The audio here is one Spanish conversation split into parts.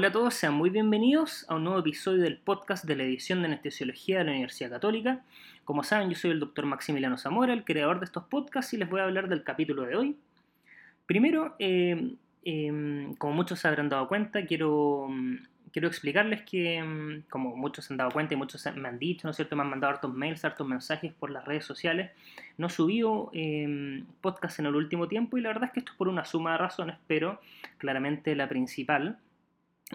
Hola a todos, sean muy bienvenidos a un nuevo episodio del podcast de la edición de Anestesiología de la Universidad Católica. Como saben, yo soy el doctor Maximiliano Zamora, el creador de estos podcasts, y les voy a hablar del capítulo de hoy. Primero, eh, em, como muchos se habrán dado cuenta, quiero, quiero explicarles que, em, como muchos se han dado cuenta y muchos me han dicho, ¿no es cierto?, me han mandado hartos mails, hartos mensajes por las redes sociales, no he subido eh, podcast en el último tiempo y la verdad es que esto es por una suma de razones, pero claramente la principal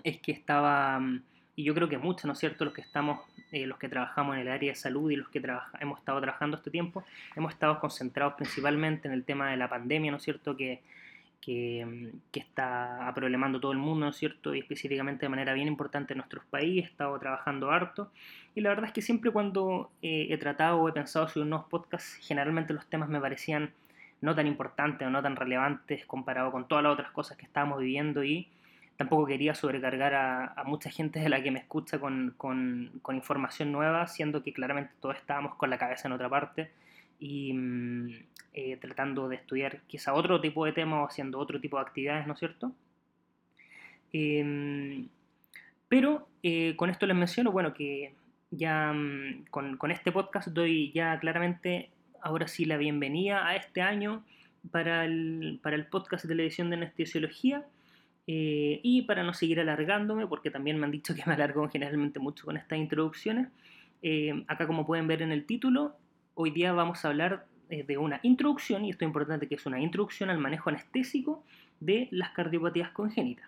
es que estaba, mm, y yo creo que muchos, ¿no es cierto?, los que estamos, eh, los que trabajamos en el área de salud y los que hemos estado trabajando este tiempo, hemos estado concentrados principalmente en el tema de la pandemia, ¿no es cierto?, que, que, mm, está problemando todo el mundo, ¿no es cierto?, y específicamente de manera bien importante en nuestros países, he estado trabajando harto, y la verdad es que siempre cuando eh, he tratado o he pensado sobre unos podcasts, generalmente los temas me parecían no tan importantes o no tan relevantes comparado con todas las otras cosas que estábamos viviendo y tampoco quería sobrecargar a, mucha gente de la que me escucha con, con, información nueva, siendo que claramente todos estábamos con la cabeza en otra parte y mm, eh, tratando de estudiar quizá otro tipo de temas o haciendo otro tipo de actividades, ¿no es cierto? Em, pero eh, con esto les menciono, bueno, que ya mm, con, con, este podcast doy ya claramente, ahora sí, la bienvenida a este año para el, para el podcast de la edición de anestesiología. Eh, y para no seguir alargándome, porque también me han dicho que me alargo generalmente mucho con estas introducciones, eh, acá como pueden ver en el título, hoy día vamos a hablar eh, de una introducción, y esto es importante que es una introducción al manejo anestésico de las cardiopatías congénitas.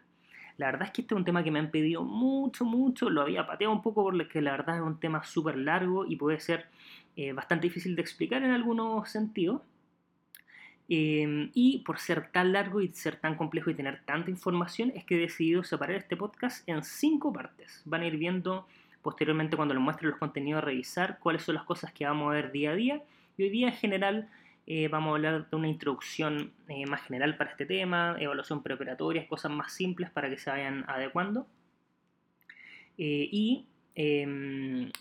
La verdad es que este es un tema que me han pedido mucho, mucho, lo había pateado un poco porque la verdad es un tema súper largo y puede ser bastante difícil de explicar en algunos sentidos. Em, y por ser tan largo y ser tan complejo y tener tanta información, es que he decidido separar este podcast en cinco partes. Van a ir viendo posteriormente cuando les muestre los contenidos a revisar cuáles son las cosas que vamos a ver día a día. Y hoy día en general eh, vamos a hablar de una introducción eh, más general para este tema, evaluación preoperatoria, cosas más simples para que se vayan adecuando. Eh, y em,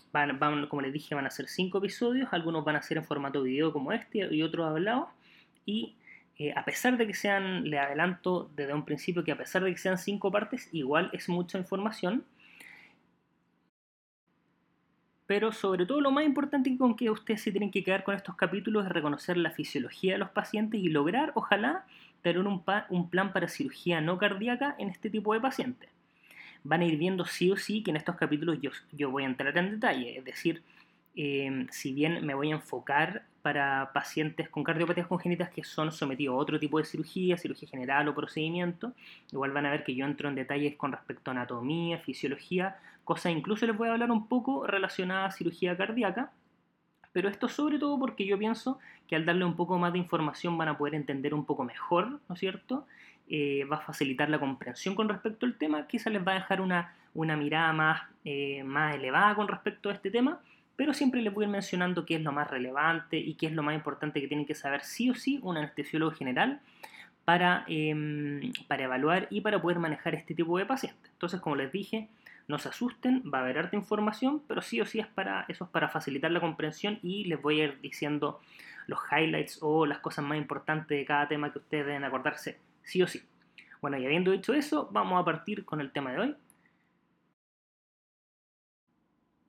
como les dije, van a ser cinco episodios, algunos van a ser en formato video como este y otros hablados y eh, a pesar de que sean, le adelanto desde un principio que a pesar de que sean cinco partes, igual es mucha información. Pero sobre todo lo más importante con que ustedes se tienen que quedar con estos capítulos es reconocer la fisiología de los pacientes y lograr, ojalá, tener un, plan para cirugía no cardíaca en este tipo de pacientes. Van a ir viendo sí o sí que en estos capítulos yo, voy a entrar en detalle, es decir, Em, si bien me voy a enfocar para pacientes con cardiopatías congénitas que son sometidos a otro tipo de cirugía, cirugía general o procedimiento, igual van a ver que yo entro en detalles con respecto a anatomía, fisiología, cosas incluso les voy a hablar un poco relacionadas a cirugía cardíaca, pero esto sobre todo porque yo pienso que al darle un poco más de información van a poder entender un poco mejor, ¿no es cierto? Eh, va a facilitar la comprensión con respecto al tema, quizás les va a dejar una, una mirada más, eh, más elevada con respecto a este tema, pero siempre les voy a ir mencionando qué es lo más relevante y qué es lo más importante que tienen que saber sí o sí un anestesiólogo general para, em, para evaluar y para poder manejar este tipo de pacientes. Entonces, como les dije, no se asusten, va a haber harta información, pero sí o sí es para, eso es para facilitar la comprensión y les voy a ir diciendo los highlights o las cosas más importantes de cada tema que ustedes deben acordarse, sí o sí. Bueno, y habiendo dicho eso, vamos a partir con el tema de hoy,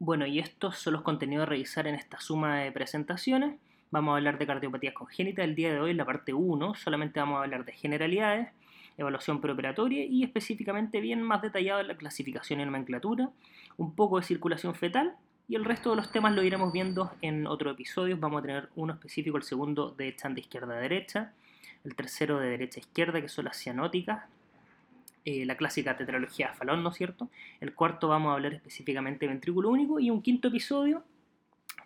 Bueno, y estos son los contenidos a revisar en esta suma de presentaciones. Vamos a hablar de cardiopatías congénitas el día de hoy, la parte 1. Solamente vamos a hablar de generalidades, evaluación preoperatoria y específicamente bien más detallado la clasificación y nomenclatura, un poco de circulación fetal y el resto de los temas lo iremos viendo en otro episodio. Vamos a tener uno específico, el segundo de de izquierda a derecha, el tercero de derecha a izquierda, que son las cianóticas, eh, la clásica tetralogía Falón, ¿no es cierto? El cuarto vamos a hablar específicamente de ventrículo único y un quinto episodio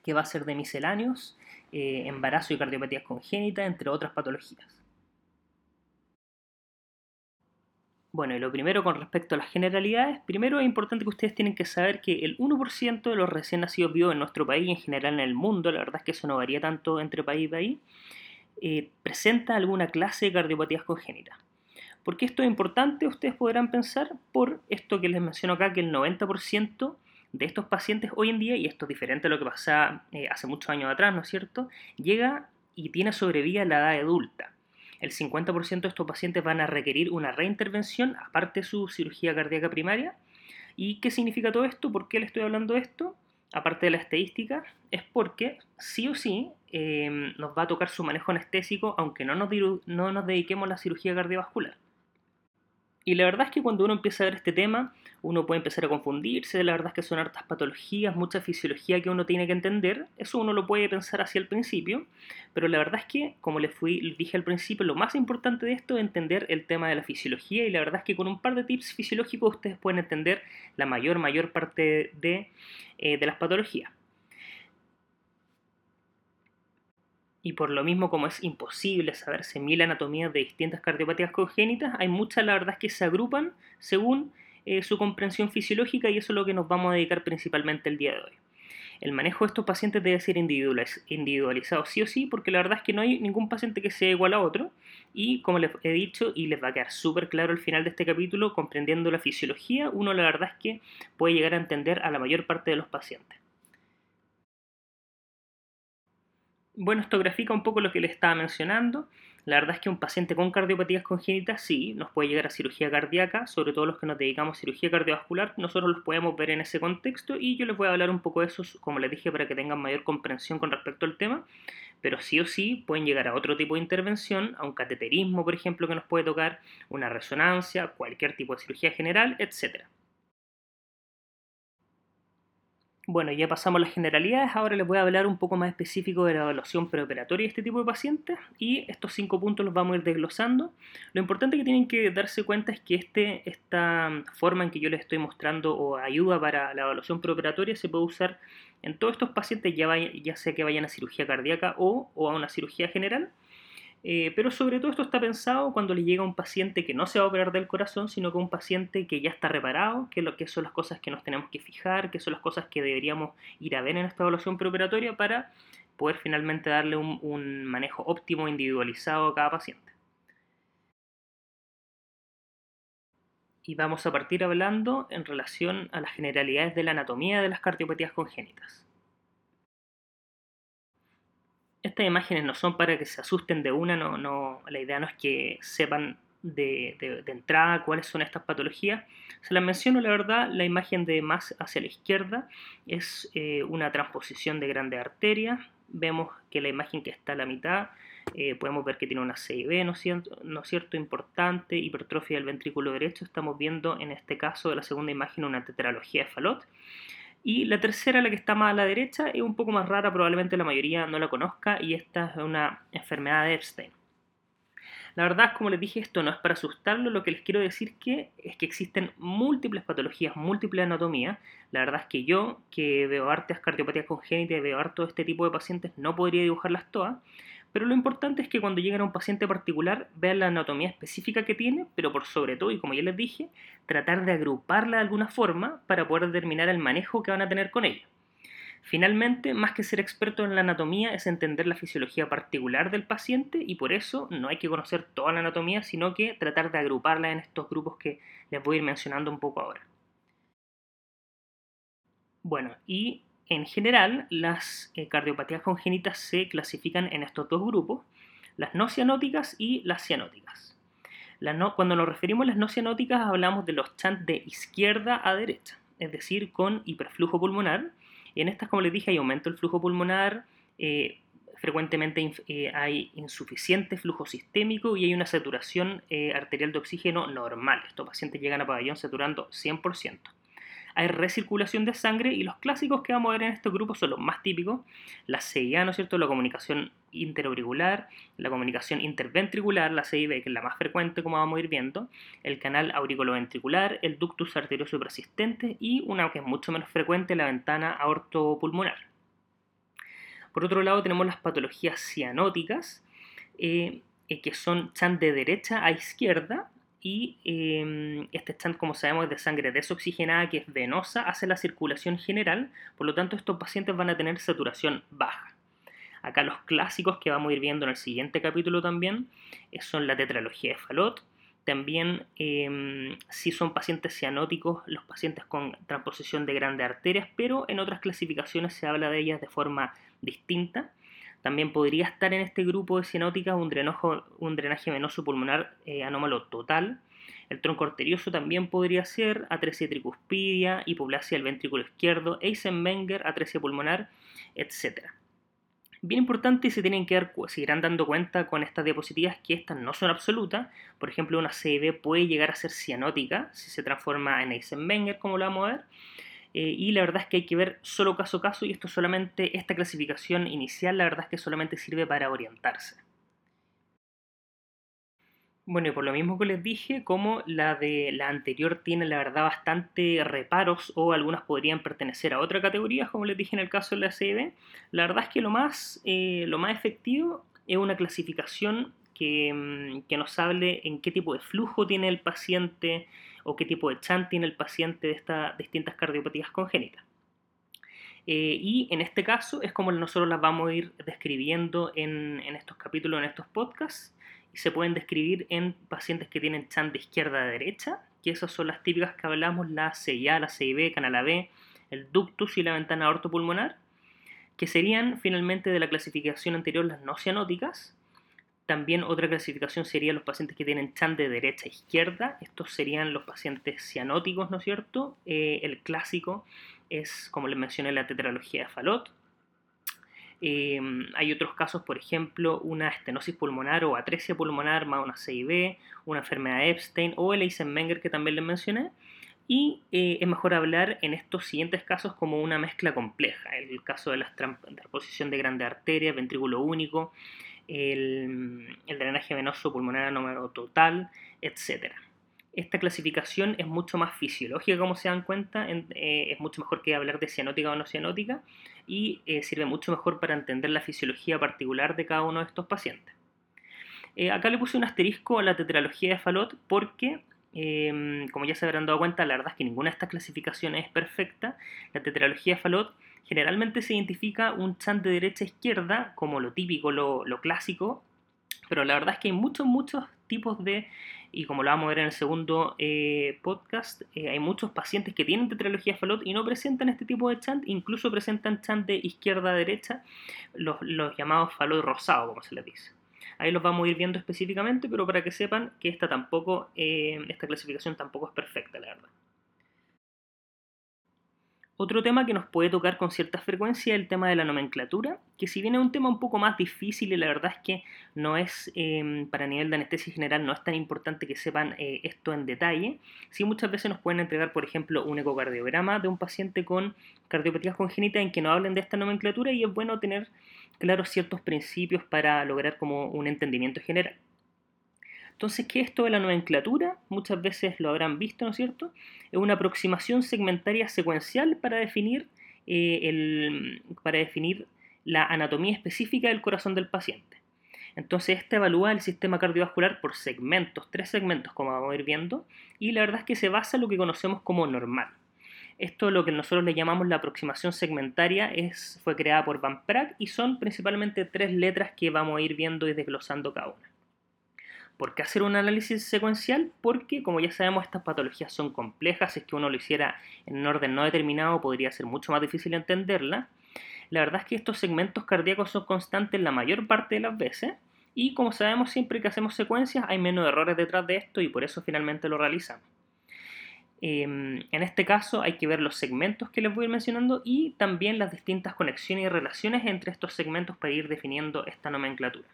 que va a ser de misceláneos, eh, embarazo y cardiopatías congénitas, entre otras patologías. Bueno, y lo primero con respecto a las generalidades, primero es importante que ustedes tienen que saber que el 1% de los recién nacidos vivos en nuestro país y en general en el mundo, la verdad es que eso no varía tanto entre país y país, eh, presenta alguna clase de cardiopatías congénitas. ¿Por qué esto es importante? Ustedes podrán pensar por esto que les menciono acá, que el 90% de estos pacientes hoy en día, y esto es diferente a lo que pasaba eh, hace muchos años atrás, ¿no es cierto?, llega y tiene sobrevida la edad adulta. el 50% de estos pacientes van a requerir una reintervención aparte de su cirugía cardíaca primaria. ¿Y qué significa todo esto? ¿Por qué le estoy hablando de esto? Aparte de la estadística, es porque sí o sí em, nos va a tocar su manejo anestésico aunque no nos, no nos dediquemos a la cirugía cardiovascular. Y la verdad es que cuando uno empieza a ver este tema, uno puede empezar a confundirse, la verdad es que son hartas patologías, mucha fisiología que uno tiene que entender, eso uno lo puede pensar hacia el principio, pero la verdad es que, como les fui, dije al principio, lo más importante de esto es entender el tema de la fisiología y la verdad es que con un par de tips fisiológicos ustedes pueden entender la mayor, mayor parte de, eh, de las patologías. Y por lo mismo como es imposible saberse mil anatomías de distintas cardiopatías congénitas, hay muchas la verdad que se agrupan según eh, su comprensión fisiológica y eso es lo que nos vamos a dedicar principalmente el día de hoy. El manejo de estos pacientes debe ser individualizado sí o sí, porque la verdad es que no hay ningún paciente que sea igual a otro. Y como les he dicho, y les va a quedar súper claro al final de este capítulo, comprendiendo la fisiología, uno la verdad es que puede llegar a entender a la mayor parte de los pacientes. Bueno, esto grafica un poco lo que le estaba mencionando. La verdad es que un paciente con cardiopatías congénitas sí nos puede llegar a cirugía cardíaca, sobre todo los que nos dedicamos a cirugía cardiovascular, nosotros los podemos ver en ese contexto y yo les voy a hablar un poco de eso, como les dije, para que tengan mayor comprensión con respecto al tema, pero sí o sí pueden llegar a otro tipo de intervención, a un cateterismo, por ejemplo, que nos puede tocar, una resonancia, cualquier tipo de cirugía general, etcétera. Bueno, ya pasamos las generalidades, ahora les voy a hablar un poco más específico de la evaluación preoperatoria de este tipo de pacientes y estos cinco puntos los vamos a ir desglosando. Lo importante que tienen que darse cuenta es que este, esta forma en que yo les estoy mostrando o ayuda para la evaluación preoperatoria se puede usar en todos estos pacientes, ya, sea que vayan a cirugía cardíaca o a una cirugía general. Eh, pero sobre todo esto está pensado cuando le llega un paciente que no se va a operar del corazón, sino que un paciente que ya está reparado, que, lo, que son las cosas que nos tenemos que fijar, que son las cosas que deberíamos ir a ver en esta evaluación preoperatoria para poder finalmente darle un, un manejo óptimo individualizado a cada paciente. Y vamos a partir hablando en relación a las generalidades de la anatomía de las cardiopatías congénitas estas imágenes no son para que se asusten de una, no, no, la idea no es que sepan de, entrada cuáles son estas patologías. Se las menciono, la verdad, la imagen de más hacia la izquierda es eh, una transposición de grandes arterias. Vemos que la imagen que está a la mitad, eh, podemos ver que tiene una CIB, ¿no cierto? Importante, hipertrofia del ventrículo derecho. Estamos viendo en este caso de la segunda imagen una tetralogía de Fallot. Y la tercera, la que está más a la derecha, es un poco más rara, probablemente la mayoría no la conozca, y esta es una enfermedad de Epstein. La verdad, como les dije, esto no es para asustarlo, lo que les quiero decir que es que existen múltiples patologías, múltiples anatomías. La verdad es que yo, que veo hartas cardiopatías congénitas veo harto este tipo de pacientes, no podría dibujarlas todas, pero lo importante es que cuando lleguen a un paciente particular vean la anatomía específica que tiene, pero por sobre todo, y como ya les dije, tratar de agruparla de alguna forma para poder determinar el manejo que van a tener con ella. Finalmente, más que ser experto en la anatomía es entender la fisiología particular del paciente y por eso no hay que conocer toda la anatomía, sino que tratar de agruparla en estos grupos que les voy a ir mencionando un poco ahora. Bueno, y en general, las eh, cardiopatías congénitas se clasifican en estos dos grupos, las no cianóticas y las cianóticas. cuando nos referimos a las no cianóticas hablamos de los chants de izquierda a derecha, es decir, con hiperflujo pulmonar. En estas, como les dije, hay aumento del flujo pulmonar, eh, frecuentemente eh, hay insuficiente flujo sistémico y hay una saturación arterial de oxígeno normal. Estos pacientes llegan a pabellón saturando 100% hay recirculación de sangre y los clásicos que vamos a ver en estos grupos son los más típicos, la CIA, ¿no es cierto?, la comunicación interauricular, la comunicación interventricular, la CIB, que es la más frecuente como vamos a ir viendo, el canal auriculoventricular, el ductus arterioso persistente y una que es mucho menos frecuente, la ventana aortopulmonar. Por otro lado tenemos las patologías cianóticas, eh, eh, que son de derecha a izquierda, y em, este stand, como sabemos, es de sangre desoxigenada que es venosa, hace la circulación general, por lo tanto estos pacientes van a tener saturación baja. Acá los clásicos que vamos a ir viendo en el siguiente capítulo también eh, son la tetralogía de Fallot, también em, si son pacientes cianóticos, los pacientes con transposición de grandes arterias, pero en otras clasificaciones se habla de ellas de forma distinta. También podría estar en este grupo de cianóticas un, un drenaje venoso pulmonar eh, anómalo total. El tronco arterioso también podría ser atresia tricuspidia, hipoplasia del ventrículo izquierdo, Eisenmenger, atresia pulmonar, etc. Bien importante se tienen que dar, seguirán dando cuenta con estas diapositivas que estas no son absolutas. Por ejemplo, una CIB puede llegar a ser cianótica si se transforma en Eisenmenger, como lo vamos a ver. Eh, y la verdad es que hay que ver solo caso a caso y esto solamente, esta clasificación inicial, la verdad es que solamente sirve para orientarse. Bueno, y por lo mismo que les dije, como la de la anterior tiene la verdad bastante reparos o algunas podrían pertenecer a otra categoría, como les dije en el caso de la CIB, la verdad es que lo más, eh, lo más efectivo es una clasificación que, mm, que, nos hable en qué tipo de flujo tiene el paciente, o qué tipo de chant tiene el paciente de estas distintas cardiopatías congénitas. Eh, y en este caso es como nosotros las vamos a ir describiendo en, estos capítulos, en estos podcasts, y se pueden describir en pacientes que tienen chant de izquierda a derecha, que esas son las típicas que hablamos, la CIA, la CIB, canal AB, el ductus y la ventana ortopulmonar, que serían finalmente de la clasificación anterior las no cianóticas, también otra clasificación sería los pacientes que tienen chan de derecha a izquierda. Estos serían los pacientes cianóticos, ¿no es cierto? Eh, el clásico es, como les mencioné, la tetralogía de Fallot. Em, hay otros casos, por ejemplo, una estenosis pulmonar o atresia pulmonar más una CIB, una enfermedad de Epstein o el Eisenmenger que también les mencioné. Y eh, es mejor hablar en estos siguientes casos como una mezcla compleja. El caso de la transposición de grande arteria, ventrículo único, el, drenaje venoso pulmonar número total, etc. Esta clasificación es mucho más fisiológica, como se dan cuenta, eh, es mucho mejor que hablar de cianótica o no cianótica y eh, sirve mucho mejor para entender la fisiología particular de cada uno de estos pacientes. Eh, acá le puse un asterisco a la tetralogía de Fallot porque em, como ya se habrán dado cuenta, la verdad es que ninguna de estas clasificaciones es perfecta. La tetralogía de Fallot generalmente se identifica un chant de derecha a izquierda como lo típico, lo, clásico, pero la verdad es que hay muchos, muchos tipos de, y como lo vamos a ver en el segundo eh, podcast, eh, hay muchos pacientes que tienen tetralogía Fallot y no presentan este tipo de chant, incluso presentan chant de izquierda a derecha, los, llamados Fallot rosado, como se les dice. Ahí los vamos a ir viendo específicamente, pero para que sepan que esta tampoco, eh, esta clasificación tampoco es perfecta, la verdad. Otro tema que nos puede tocar con cierta frecuencia es el tema de la nomenclatura, que si bien es un tema un poco más difícil y la verdad es que no es, em, para nivel de anestesia general, no es tan importante que sepan eh, esto en detalle, sí muchas veces nos pueden entregar, por ejemplo, un ecocardiograma de un paciente con cardiopatías congénitas en que no hablen de esta nomenclatura y es bueno tener claros ciertos principios para lograr como un entendimiento general. Entonces, ¿qué es esto de la nomenclatura? Muchas veces lo habrán visto, ¿no es cierto? Es una aproximación segmentaria secuencial para definir, eh, para definir la anatomía específica del corazón del paciente. Entonces, esta evalúa el sistema cardiovascular por segmentos, tres segmentos, como vamos a ir viendo, y la verdad es que se basa en lo que conocemos como normal. Esto, lo que nosotros le llamamos la aproximación segmentaria, es, fue creada por Van Praag y son principalmente tres letras que vamos a ir viendo y desglosando cada una. ¿Por qué hacer un análisis secuencial? Porque, como ya sabemos, estas patologías son complejas. Si es que uno lo hiciera en un orden no determinado, podría ser mucho más difícil entenderla. La verdad es que estos segmentos cardíacos son constantes la mayor parte de las veces. Y como sabemos, siempre que hacemos secuencias hay menos errores detrás de esto y por eso finalmente lo realizamos. Em, en este caso hay que ver los segmentos que les voy a ir mencionando y también las distintas conexiones y relaciones entre estos segmentos para ir definiendo esta nomenclatura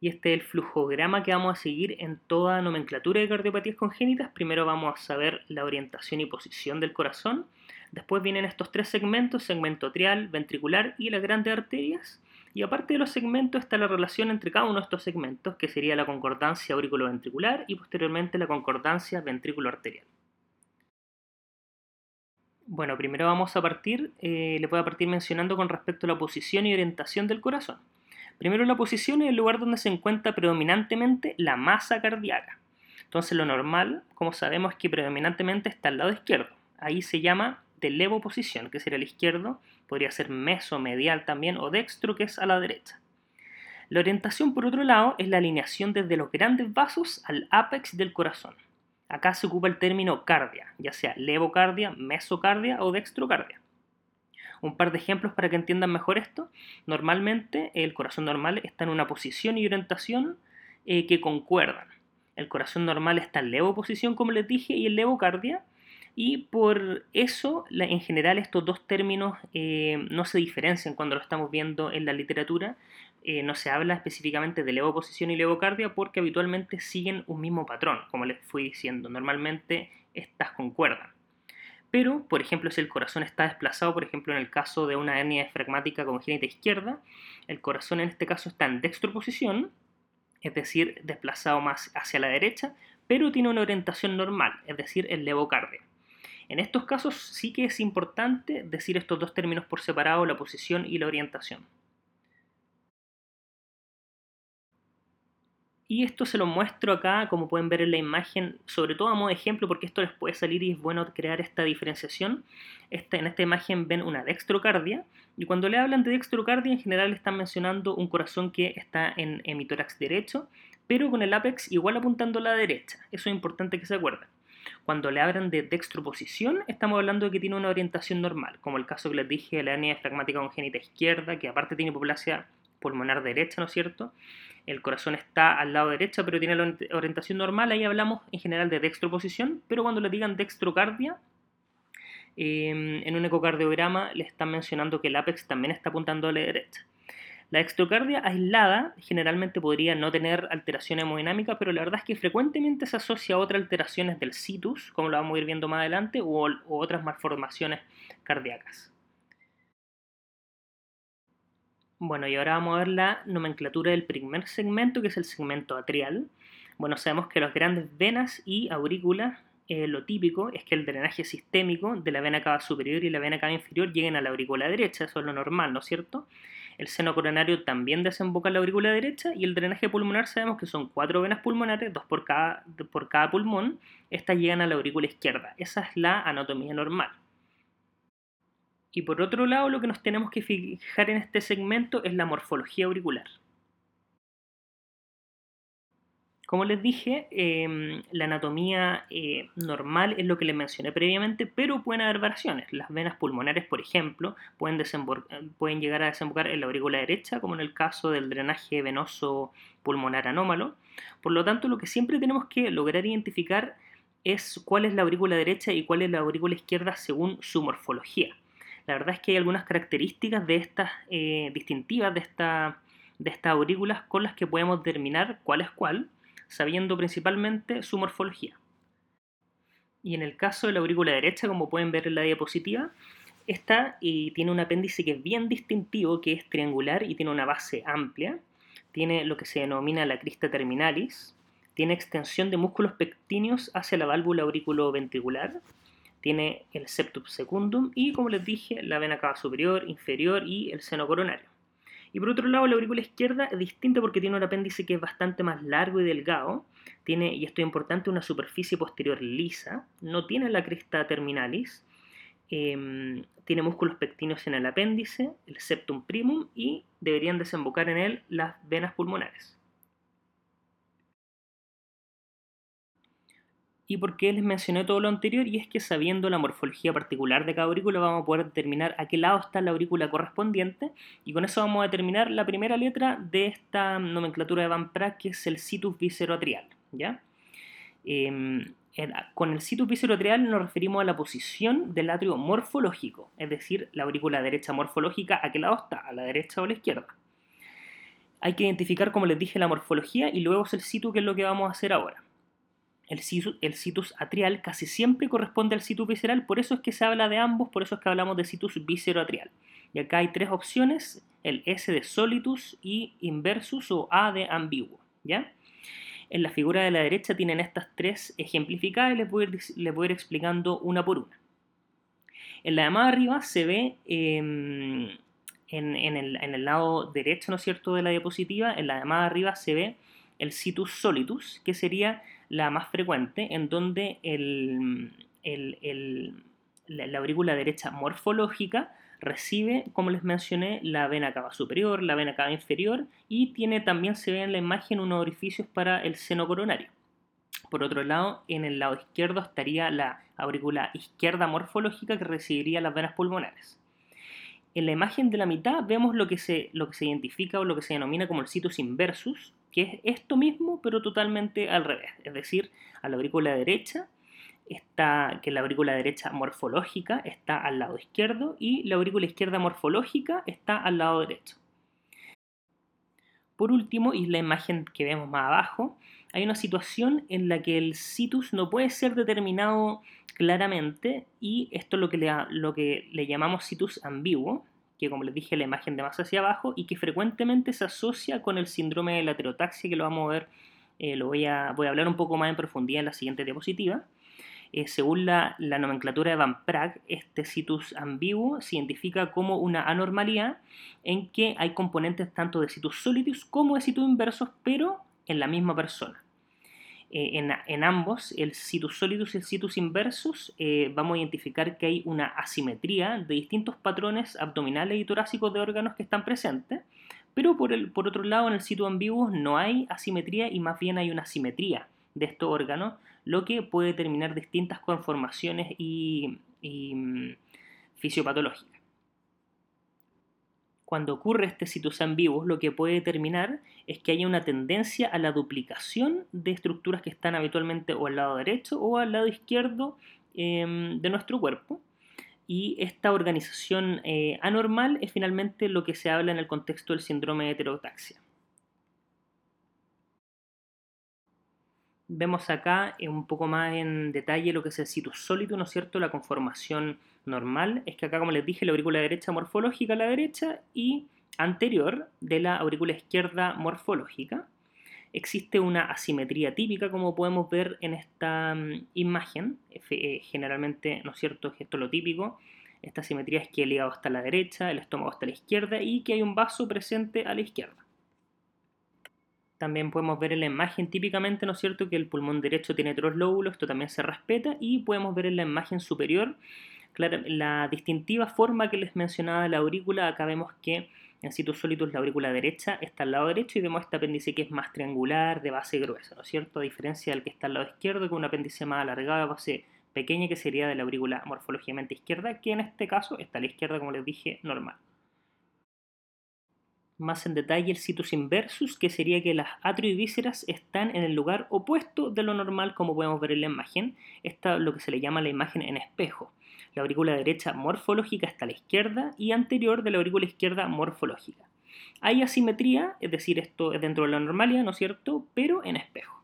y este es el flujograma que vamos a seguir en toda nomenclatura de cardiopatías congénitas. Primero vamos a saber la orientación y posición del corazón. Después vienen estos tres segmentos, segmento atrial, ventricular y las grandes arterias. Y aparte de los segmentos está la relación entre cada uno de estos segmentos, que sería la concordancia auriculoventricular y posteriormente la concordancia ventrículo-arterial. Bueno, primero vamos a partir, eh, les voy a partir mencionando con respecto a la posición y orientación del corazón. Primero la posición es el lugar donde se encuentra predominantemente la masa cardíaca. Entonces lo normal, como sabemos, es que predominantemente está al lado izquierdo. Ahí se llama de levoposición, que sería el izquierdo, podría ser meso-medial también, o dextro, que es a la derecha. La orientación, por otro lado, es la alineación desde los grandes vasos al ápex del corazón. Acá se ocupa el término cardia, ya sea levocardia, mesocardia o dextrocardia. Un par de ejemplos para que entiendan mejor esto. Normalmente el corazón normal está en una posición y orientación eh, que concuerdan. El corazón normal está en levoposición, como les dije, y en levocardia. Y por eso, en general, estos dos términos eh, no se diferencian cuando lo estamos viendo en la literatura. Eh, no se habla específicamente de levoposición y levocardia porque habitualmente siguen un mismo patrón, como les fui diciendo. Normalmente estas concuerdan. Pero, por ejemplo, si el corazón está desplazado, por ejemplo, en el caso de una hernia diafragmática congénita izquierda, el corazón en este caso está en dextroposición, es decir, desplazado más hacia la derecha, pero tiene una orientación normal, es decir, el levocardia. En estos casos sí que es importante decir estos dos términos por separado, la posición y la orientación. Y esto se lo muestro acá, como pueden ver en la imagen, sobre todo a modo de ejemplo, porque esto les puede salir y es bueno crear esta diferenciación. En esta imagen ven una dextrocardia, y cuando le hablan de dextrocardia, en general están mencionando un corazón que está en hemitórax derecho, pero con el apex igual apuntando a la derecha. Eso es importante que se acuerden. Cuando le hablan de dextroposición, estamos hablando de que tiene una orientación normal, como el caso que les dije de la hernia diafragmática congénita izquierda, que aparte tiene hipoplasia pulmonar derecha, ¿no es cierto? El corazón está al lado derecho, pero tiene la orientación normal, ahí hablamos en general de dextroposición, pero cuando le digan dextrocardia, em, en un ecocardiograma le están mencionando que el apex también está apuntando a la derecha. La dextrocardia aislada generalmente podría no tener alteración hemodinámica, pero la verdad es que frecuentemente se asocia a otras alteraciones del situs, como lo vamos a ir viendo más adelante, o, o otras malformaciones cardíacas. Bueno, y ahora vamos a ver la nomenclatura del primer segmento, que es el segmento atrial. Bueno, sabemos que las grandes venas y aurículas, eh, lo típico es que el drenaje sistémico de la vena cava superior y la vena cava inferior lleguen a la aurícula derecha, eso es lo normal, ¿no es cierto? El seno coronario también desemboca en la aurícula derecha y el drenaje pulmonar sabemos que son cuatro venas pulmonares, dos por cada, por cada pulmón, estas llegan a la aurícula izquierda. Esa es la anatomía normal. Y por otro lado, lo que nos tenemos que fijar en este segmento es la morfología auricular. Como les dije, em, la anatomía eh, normal es lo que les mencioné previamente, pero pueden haber variaciones. Las venas pulmonares, por ejemplo, pueden, pueden llegar a desembocar en la aurícula derecha, como en el caso del drenaje venoso pulmonar anómalo. Por lo tanto, lo que siempre tenemos que lograr identificar es cuál es la aurícula derecha y cuál es la aurícula izquierda según su morfología la verdad es que hay algunas características eh, distintivas de, esta, de estas aurículas con las que podemos determinar cuál es cuál, sabiendo principalmente su morfología. Y en el caso de la aurícula derecha, como pueden ver en la diapositiva, esta y tiene un apéndice que es bien distintivo, que es triangular y tiene una base amplia. Tiene lo que se denomina la crista terminalis. Tiene extensión de músculos pectíneos hacia la válvula auriculoventricular tiene el septum secundum y, como les dije, la vena cava superior, inferior y el seno coronario. Y por otro lado, la aurícula izquierda es distinta porque tiene un apéndice que es bastante más largo y delgado. Tiene, y esto es importante, una superficie posterior lisa. No tiene la cresta terminalis. Em, tiene músculos pectinos en el apéndice, el septum primum, y deberían desembocar en él las venas pulmonares. Y por qué les mencioné todo lo anterior, y es que sabiendo la morfología particular de cada aurícula vamos a poder determinar a qué lado está la aurícula correspondiente, y con eso vamos a determinar la primera letra de esta nomenclatura de Van Praag, que es el situs visceroatrial, ¿ya? Em, con el situs visceroatrial nos referimos a la posición del atrio morfológico, es decir, la aurícula derecha morfológica, a qué lado está, a la derecha o a la izquierda. Hay que identificar, como les dije, la morfología y luego es el situ, que es lo que vamos a hacer ahora el situs, atrial casi siempre corresponde al situs visceral, por eso es que se habla de ambos, por eso es que hablamos de situs visceroatrial. Y acá hay tres opciones, el S de solitus y inversus o A de ambiguo, ¿ya? En la figura de la derecha tienen estas tres ejemplificadas y les voy a ir, les voy a explicando una por una. En la de más arriba se ve em, en, el, en, el, lado derecho, ¿no es cierto?, de la diapositiva, en la de más arriba se ve el situs solitus, que sería la más frecuente, en donde la, aurícula derecha morfológica recibe, como les mencioné, la vena cava superior, la vena cava inferior y tiene también, se ve en la imagen, unos orificios para el seno coronario. Por otro lado, en el lado izquierdo estaría la aurícula izquierda morfológica que recibiría las venas pulmonares. en la imagen de la mitad vemos lo que, se, lo que se identifica o lo que se denomina como el situs inversus, que es esto mismo pero totalmente al revés. Es decir, a la aurícula derecha está, que la aurícula derecha morfológica está al lado izquierdo y la aurícula izquierda morfológica está al lado derecho. Por último, y la imagen que vemos más abajo, hay una situación en la que el situs no puede ser determinado claramente y esto es lo que le, lo que le llamamos situs ambiguo, que como les dije la imagen de más hacia abajo y que frecuentemente se asocia con el síndrome de la heterotaxia que lo vamos a ver, eh, lo voy a, voy a hablar un poco más en profundidad en la siguiente diapositiva. Eh, según la, la, nomenclatura de Van Praag, este situs ambiguo se identifica como una anormalidad en que hay componentes tanto de situs solidus como de situs inversos, pero en la misma persona. Eh, en, ambos, el situs solidus y el situs inversus, eh, vamos a identificar que hay una asimetría de distintos patrones abdominales y torácicos de órganos que están presentes, pero por, el, por otro lado, en el situs ambiguo no hay asimetría y más bien hay una simetría de estos órganos, lo que puede determinar distintas conformaciones y, y mm, fisiopatológicas. Cuando ocurre este situs ambiguo, lo que puede determinar es que haya una tendencia a la duplicación de estructuras que están habitualmente o al lado derecho o al lado izquierdo em, de nuestro cuerpo. Y esta organización eh, anormal es finalmente lo que se habla en el contexto del síndrome de heterotaxia. Vemos acá un poco más en detalle lo que es el situs sólido, ¿no es cierto? La conformación normal es que acá, como les dije, la aurícula derecha morfológica a la derecha y anterior de la aurícula izquierda morfológica. Existe una asimetría típica, como podemos ver en esta mm, imagen. Eh, generalmente, ¿no es cierto? Esto es lo típico. Esta asimetría es que el hígado está a la derecha, el estómago está a la izquierda y que hay un vaso presente a la izquierda. También podemos ver en la imagen típicamente, ¿no es cierto?, que el pulmón derecho tiene tres lóbulos, esto también se respeta, y podemos ver en la imagen superior la distintiva forma que les mencionaba de la aurícula, acá vemos que en situs sólidos la aurícula derecha está al lado derecho y vemos este apéndice que es más triangular, de base gruesa, ¿no es cierto? A diferencia del que está al lado izquierdo, que es un apéndice más alargado, de base pequeña, que sería de la aurícula morfológicamente izquierda, que en este caso está a la izquierda, como les dije, normal más en detalle el situs inversus, que sería que las atrio y vísceras están en el lugar opuesto de lo normal, como podemos ver en la imagen. Esta es lo que se le llama la imagen en espejo. La aurícula derecha morfológica está a la izquierda y anterior de la aurícula izquierda morfológica. Hay asimetría, es decir, esto es dentro de la normalidad, ¿no es cierto?, pero en espejo.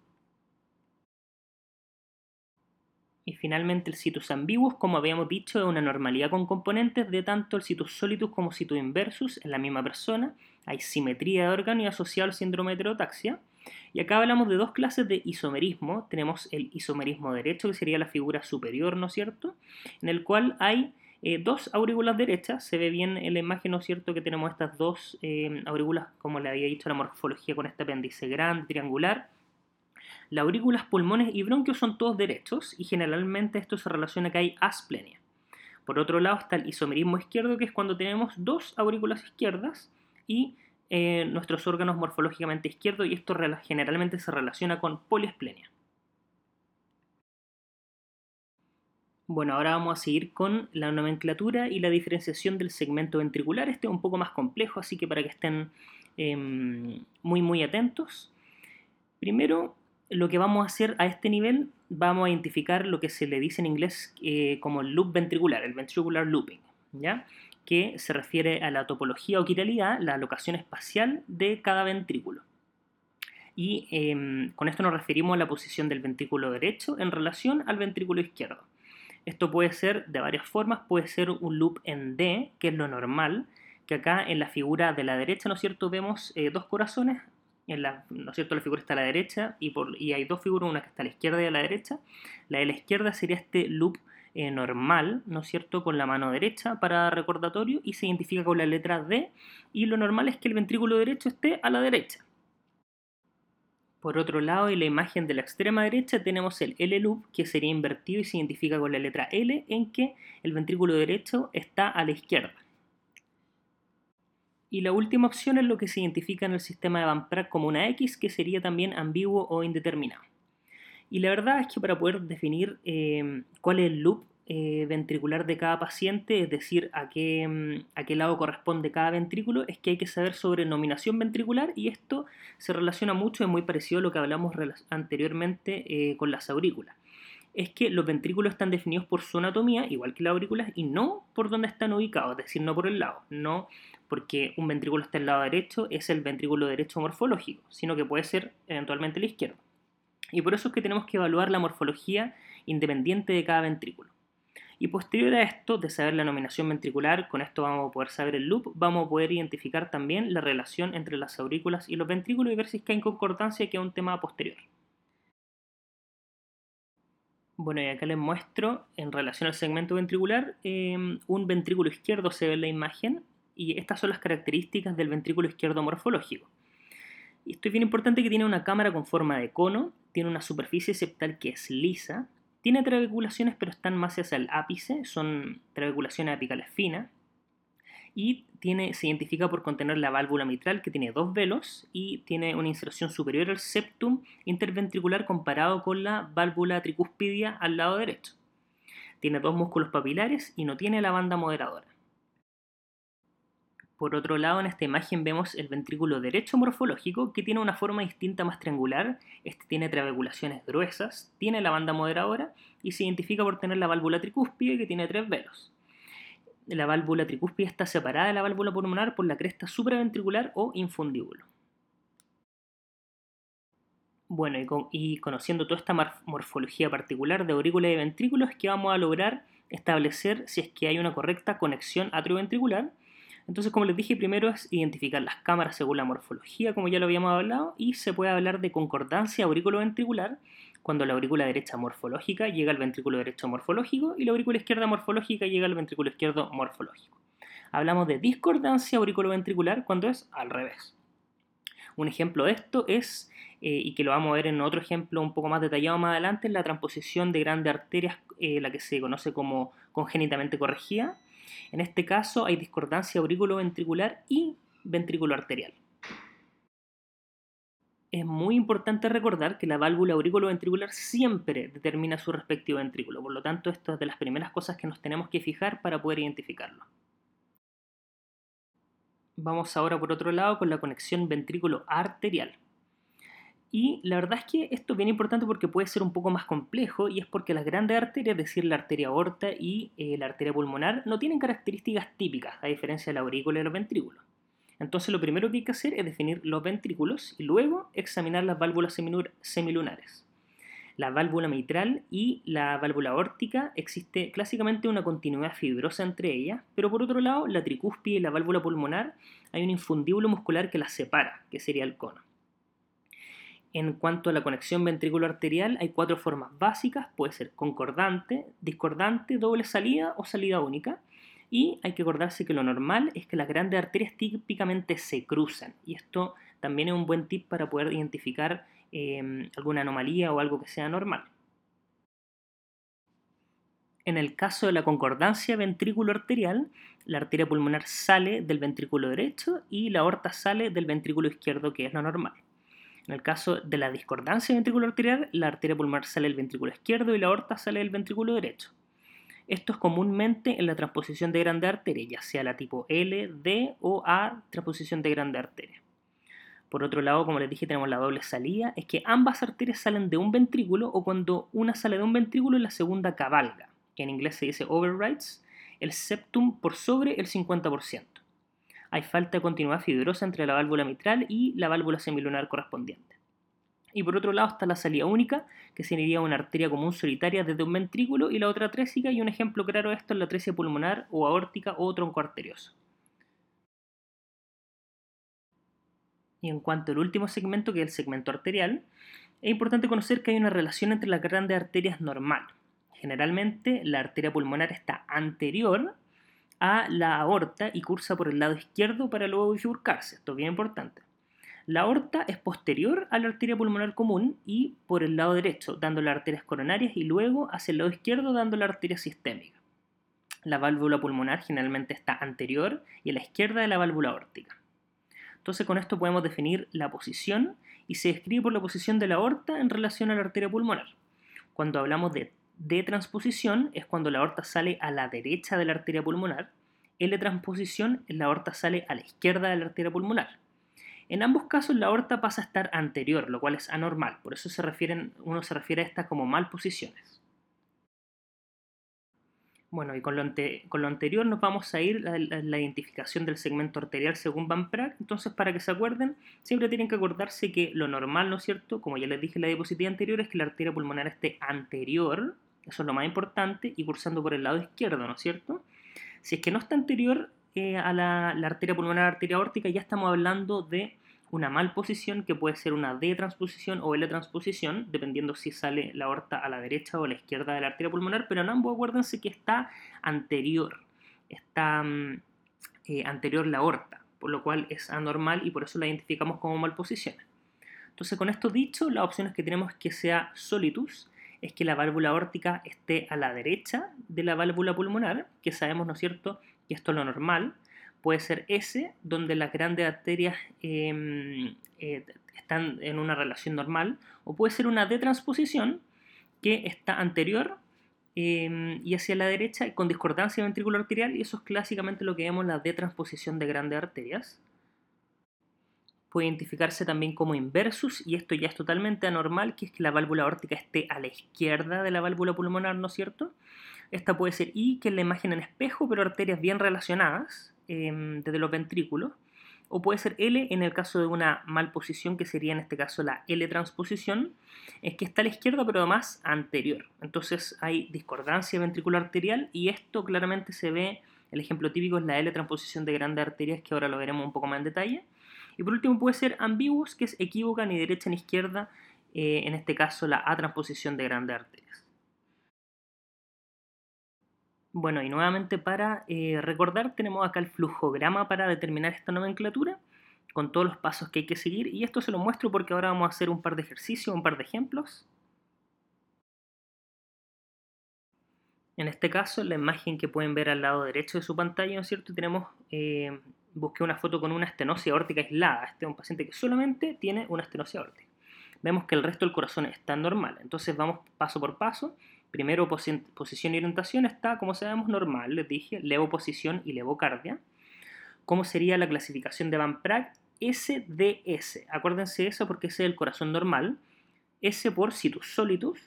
Finalmente el situs ambiguus, como habíamos dicho, es una normalidad con componentes de tanto el situs solidus como situs inversus en la misma persona. Hay simetría de órgano y asociado al síndrome de heterotaxia. Y acá hablamos de dos clases de isomerismo. Tenemos el isomerismo derecho, que sería la figura superior, ¿no es cierto? En el cual hay eh, dos aurículas derechas. Se ve bien en la imagen, ¿no es cierto?, que tenemos estas dos eh, aurículas, como le había dicho la morfología, con este apéndice grande, triangular la aurículas, pulmones y bronquios son todos derechos y generalmente esto se relaciona que hay asplenia. Por otro lado está el isomerismo izquierdo, que es cuando tenemos dos aurículas izquierdas y eh, nuestros órganos morfológicamente izquierdos y esto generalmente se relaciona con poliesplenia. Bueno, ahora vamos a seguir con la nomenclatura y la diferenciación del segmento ventricular. Este es un poco más complejo, así que para que estén em, muy muy atentos. Primero, lo que vamos a hacer a este nivel, vamos a identificar lo que se le dice en inglés eh, como el loop ventricular, el ventricular looping, ¿ya? que se refiere a la topología o quiralidad, la locación espacial de cada ventrículo. Y em, con esto nos referimos a la posición del ventrículo derecho en relación al ventrículo izquierdo. Esto puede ser de varias formas, puede ser un loop en D, que es lo normal, que acá en la figura de la derecha, ¿no es cierto?, vemos eh, dos corazones la, ¿no es cierto? La figura está a la derecha y hay dos figuras, una que está a la izquierda y a la derecha. La de la izquierda sería este loop eh, normal, ¿no es cierto?, con la mano derecha para recordatorio y se identifica con la letra D y lo normal es que el ventrículo derecho esté a la derecha. Por otro lado, en la imagen de la extrema derecha tenemos el L-loop que sería invertido y se identifica con la letra L en que el ventrículo derecho está a la izquierda. Y la última opción es lo que se identifica en el sistema de Van como una X, que sería también ambiguo o indeterminado. Y la verdad es que para poder definir eh, cuál es el loop eh, ventricular de cada paciente, es decir, a qué, mm, a qué lado corresponde cada ventrículo, es que hay que saber sobre nominación ventricular y esto se relaciona mucho, es muy parecido a lo que hablamos anteriormente eh, con las aurículas. Es que los ventrículos están definidos por su anatomía, igual que las aurículas, y no por dónde están ubicados, es decir, no por el lado, no porque un ventrículo está al lado derecho, es el ventrículo derecho morfológico, sino que puede ser eventualmente el izquierdo. Y por eso es que tenemos que evaluar la morfología independiente de cada ventrículo. Y posterior a esto, de saber la nominación ventricular, con esto vamos a poder saber el loop, vamos a poder identificar también la relación entre las aurículas y los ventrículos y ver si es que hay concordancia, que es un tema posterior. Bueno, y acá les muestro, en relación al segmento ventricular, em, un ventrículo izquierdo se ve en la imagen, y estas son las características del ventrículo izquierdo morfológico. Esto es bien importante que tiene una cámara con forma de cono, tiene una superficie septal que es lisa, tiene trabeculaciones, pero están más hacia el ápice, son trabeculaciones apicales finas. Y tiene, se identifica por contener la válvula mitral, que tiene dos velos y tiene una inserción superior al septum interventricular comparado con la válvula tricúspidia al lado derecho. Tiene dos músculos papilares y no tiene la banda moderadora. Por otro lado, en esta imagen vemos el ventrículo derecho morfológico que tiene una forma distinta más triangular, este tiene trabeculaciones gruesas, tiene la banda moderadora y se identifica por tener la válvula tricúspide que tiene tres velos. La válvula tricúspide está separada de la válvula pulmonar por la cresta supraventricular o infundíbulo. Bueno, y, conociendo toda esta morfología particular de aurícula y ventrículos, es que vamos a lograr establecer si es que hay una correcta conexión atrioventricular entonces, como les dije, primero es identificar las cámaras según la morfología, como ya lo habíamos hablado, y se puede hablar de concordancia aurículo-ventricular cuando la aurícula derecha morfológica llega al ventrículo derecho morfológico y la aurícula izquierda morfológica llega al ventrículo izquierdo morfológico. Hablamos de discordancia aurículo-ventricular cuando es al revés. Un ejemplo de esto es, eh, y que lo vamos a ver en otro ejemplo un poco más detallado más adelante, la transposición de grandes arterias, eh, la que se conoce como congénitamente corregida, en este caso hay discordancia aurículo-ventricular y ventrículo arterial. Es muy importante recordar que la válvula aurículo-ventricular siempre determina su respectivo ventrículo, por lo tanto esto es de las primeras cosas que nos tenemos que fijar para poder identificarlo. Vamos ahora por otro lado con la conexión ventrículo arterial. Y la verdad es que esto es bien importante porque puede ser un poco más complejo y es porque las grandes arterias, es decir, la arteria aorta y eh, la arteria pulmonar, no tienen características típicas, a diferencia de la aurícula y los ventrículos. Entonces lo primero que hay que hacer es definir los ventrículos y luego examinar las válvulas semilunares. La válvula mitral y la válvula aórtica existe clásicamente una continuidad fibrosa entre ellas, pero por otro lado, la tricúspide y la válvula pulmonar hay un infundíbulo muscular que las separa, que sería el cono. En cuanto a la conexión ventrículo-arterial, hay cuatro formas básicas, puede ser concordante, discordante, doble salida o salida única. Y hay que acordarse que lo normal es que las grandes arterias típicamente se cruzan. Y esto también es un buen tip para poder identificar em, alguna anomalía o algo que sea normal. En el caso de la concordancia ventrículo-arterial, la arteria pulmonar sale del ventrículo derecho y la aorta sale del ventrículo izquierdo, que es lo normal. En el caso de la discordancia ventricular arterial, la arteria pulmonar sale del ventrículo izquierdo y la aorta sale del ventrículo derecho. Esto es comúnmente en la transposición de grande arteria, ya sea la tipo L, D o A transposición de grande arteria. Por otro lado, como les dije, tenemos la doble salida, es que ambas arterias salen de un ventrículo o cuando una sale de un ventrículo y la segunda cabalga, que en inglés se dice overrides, el septum por sobre el 50% hay falta de continuidad fibrosa entre la válvula mitral y la válvula semilunar correspondiente. Y por otro lado está la salida única, que sería una arteria común solitaria desde un ventrículo y la otra trésica, y un ejemplo claro de esto es la tresia pulmonar o aórtica o tronco arterioso. Y en cuanto al último segmento, que es el segmento arterial, es importante conocer que hay una relación entre las grandes arterias normal. Generalmente la arteria pulmonar está anterior a la aorta y cursa por el lado izquierdo para luego bifurcarse. Esto es bien importante. La aorta es posterior a la arteria pulmonar común y por el lado derecho, dando las arterias coronarias y luego hacia el lado izquierdo, dando la arteria sistémica. La válvula pulmonar generalmente está anterior y a la izquierda de la válvula aórtica. Entonces con esto podemos definir la posición y se describe por la posición de la aorta en relación a la arteria pulmonar. Cuando hablamos de D transposición es cuando la aorta sale a la derecha de la arteria pulmonar. L transposición la aorta sale a la izquierda de la arteria pulmonar. En ambos casos la aorta pasa a estar anterior, lo cual es anormal, por eso se refieren, uno se refiere a estas como malposiciones. Bueno, y con lo, anterior nos vamos a ir a la, identificación del segmento arterial según Van Praag. Entonces, para que se acuerden, siempre tienen que acordarse que lo normal, ¿no es cierto? Como ya les dije en la diapositiva anterior, es que la arteria pulmonar esté anterior, eso es lo más importante, y cursando por el lado izquierdo, ¿no es cierto? Si es que no está anterior eh, a la, arteria pulmonar, arteria aórtica, ya estamos hablando de una mal posición que puede ser una D transposición o L transposición, dependiendo si sale la aorta a la derecha o a la izquierda de la arteria pulmonar, pero en ambos acuérdense que está anterior, está mm, eh, anterior la aorta, por lo cual es anormal y por eso la identificamos como mal posición. Entonces, con esto dicho, las opciones que tenemos es que sea solitus, es que la válvula aórtica esté a la derecha de la válvula pulmonar, que sabemos, ¿no es cierto?, que esto es lo normal, puede ser S, donde las grandes arterias em, eh, están en una relación normal, o puede ser una D transposición que está anterior em, y hacia la derecha con discordancia ventricular arterial, y eso es clásicamente lo que vemos la D transposición de grandes arterias. Puede identificarse también como inversus, y esto ya es totalmente anormal, que es que la válvula aórtica esté a la izquierda de la válvula pulmonar, ¿no es cierto? Esta puede ser I, que es la imagen en espejo, pero arterias bien relacionadas, Em, desde los ventrículos, o puede ser L en el caso de una malposición, que sería en este caso la L transposición, es que está a la izquierda pero además anterior. Entonces hay discordancia ventricular arterial y esto claramente se ve, el ejemplo típico es la L transposición de grandes arterias, que ahora lo veremos un poco más en detalle. Y por último puede ser ambiguos, que es equívoca ni derecha ni izquierda, eh, en este caso la A transposición de grandes arterias. Bueno, y nuevamente para eh, recordar tenemos acá el flujograma para determinar esta nomenclatura con todos los pasos que hay que seguir y esto se lo muestro porque ahora vamos a hacer un par de ejercicios, un par de ejemplos. En este caso, la imagen que pueden ver al lado derecho de su pantalla, ¿no es cierto? Tenemos, eh, busqué una foto con una estenosis aórtica aislada. Este es un paciente que solamente tiene una estenosis aórtica. Vemos que el resto del corazón está normal. Entonces vamos paso por paso Primero, posición y orientación está, como sabemos, normal, les dije, levoposición y levocardia. ¿Cómo sería la clasificación de Van Praag? SDS. Acuérdense de eso porque ese es el corazón normal. S por situs solitus.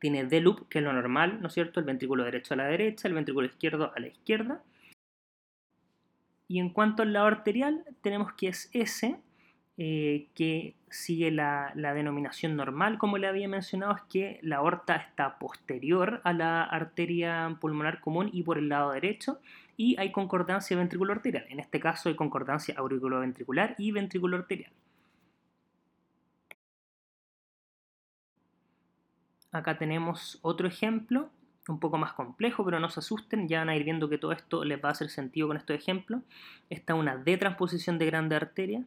Tiene D loop, que es lo normal, ¿no es cierto? El ventrículo derecho a la derecha, el ventrículo izquierdo a la izquierda. Y en cuanto al lado arterial, tenemos que es S, eh, que sigue la, denominación normal, como le había mencionado, es que la aorta está posterior a la arteria pulmonar común y por el lado derecho, y hay concordancia ventricular arterial. En este caso hay concordancia auriculoventricular y ventricular arterial. Acá tenemos otro ejemplo, un poco más complejo, pero no se asusten, ya van a ir viendo que todo esto les va a hacer sentido con estos ejemplos. Esta es una D-transposición de grande arteria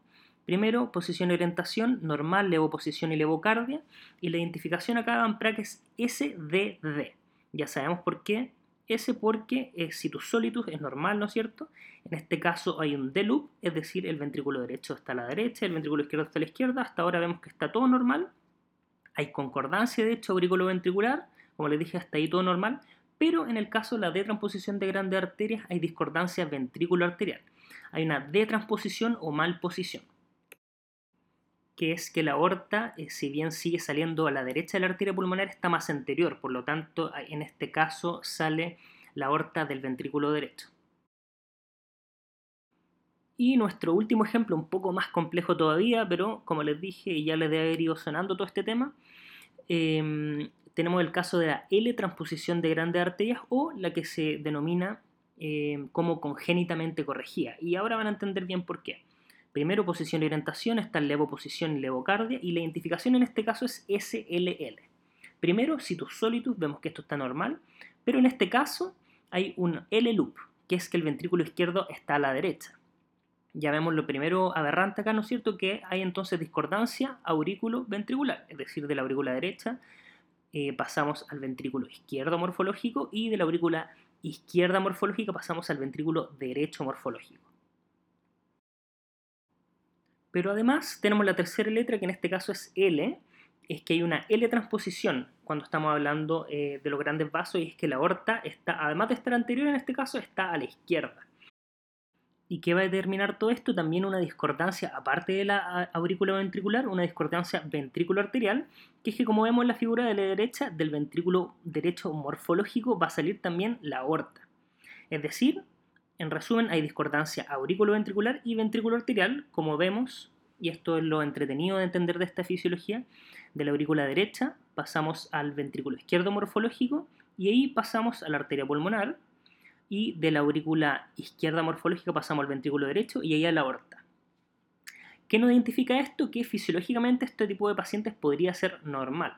Primero, posición y orientación, normal, levoposición y levocardia. Y la identificación acá van es SDD. Ya sabemos por qué. S porque es situs solitus, es normal, ¿no es cierto? En este caso hay un D-loop, es decir, el ventrículo derecho está a la derecha, el ventrículo izquierdo está a la izquierda. Hasta ahora vemos que está todo normal. Hay concordancia, de hecho, aurículo-ventricular. Como les dije, hasta ahí todo normal. Pero en el caso de la D-transposición de grandes arterias hay discordancia ventrículo-arterial. Hay una D-transposición o malposición que es que la aorta, eh, si bien sigue saliendo a la derecha de la arteria pulmonar, está más anterior, por lo tanto, en este caso sale la aorta del ventrículo derecho. Y nuestro último ejemplo, un poco más complejo todavía, pero como les dije, ya les debe haber ido sonando todo este tema, em, tenemos el caso de la L-transposición de grandes arterias o la que se denomina em, como congénitamente corregida. Y ahora van a entender bien por qué. Primero, posición y orientación, está levoposición y levocardia, y la identificación en este caso es SLL. Primero, situs solitus, vemos que esto está normal, pero en este caso hay un L-loop, que es que el ventrículo izquierdo está a la derecha. Ya vemos lo primero aberrante acá, ¿no es cierto? Que hay entonces discordancia aurículo-ventricular, es decir, de la aurícula derecha eh, pasamos al ventrículo izquierdo morfológico y de la aurícula izquierda morfológica pasamos al ventrículo derecho morfológico. Pero además tenemos la tercera letra que en este caso es L, es que hay una L-transposición cuando estamos hablando eh, de los grandes vasos y es que la aorta está, además de estar anterior en este caso, está a la izquierda. ¿Y qué va a determinar todo esto? También una discordancia, aparte de la aurícula ventricular, una discordancia ventrículo arterial, que es que como vemos en la figura de la derecha, del ventrículo derecho morfológico va a salir también la aorta. Es decir, en resumen, hay discordancia aurículo-ventricular y ventrículo arterial, como vemos, y esto es lo entretenido de entender de esta fisiología, de la aurícula derecha pasamos al ventrículo izquierdo morfológico y ahí pasamos a la arteria pulmonar, y de la aurícula izquierda morfológica pasamos al ventrículo derecho y ahí a la aorta. ¿Qué nos identifica esto? Que fisiológicamente este tipo de pacientes podría ser normal.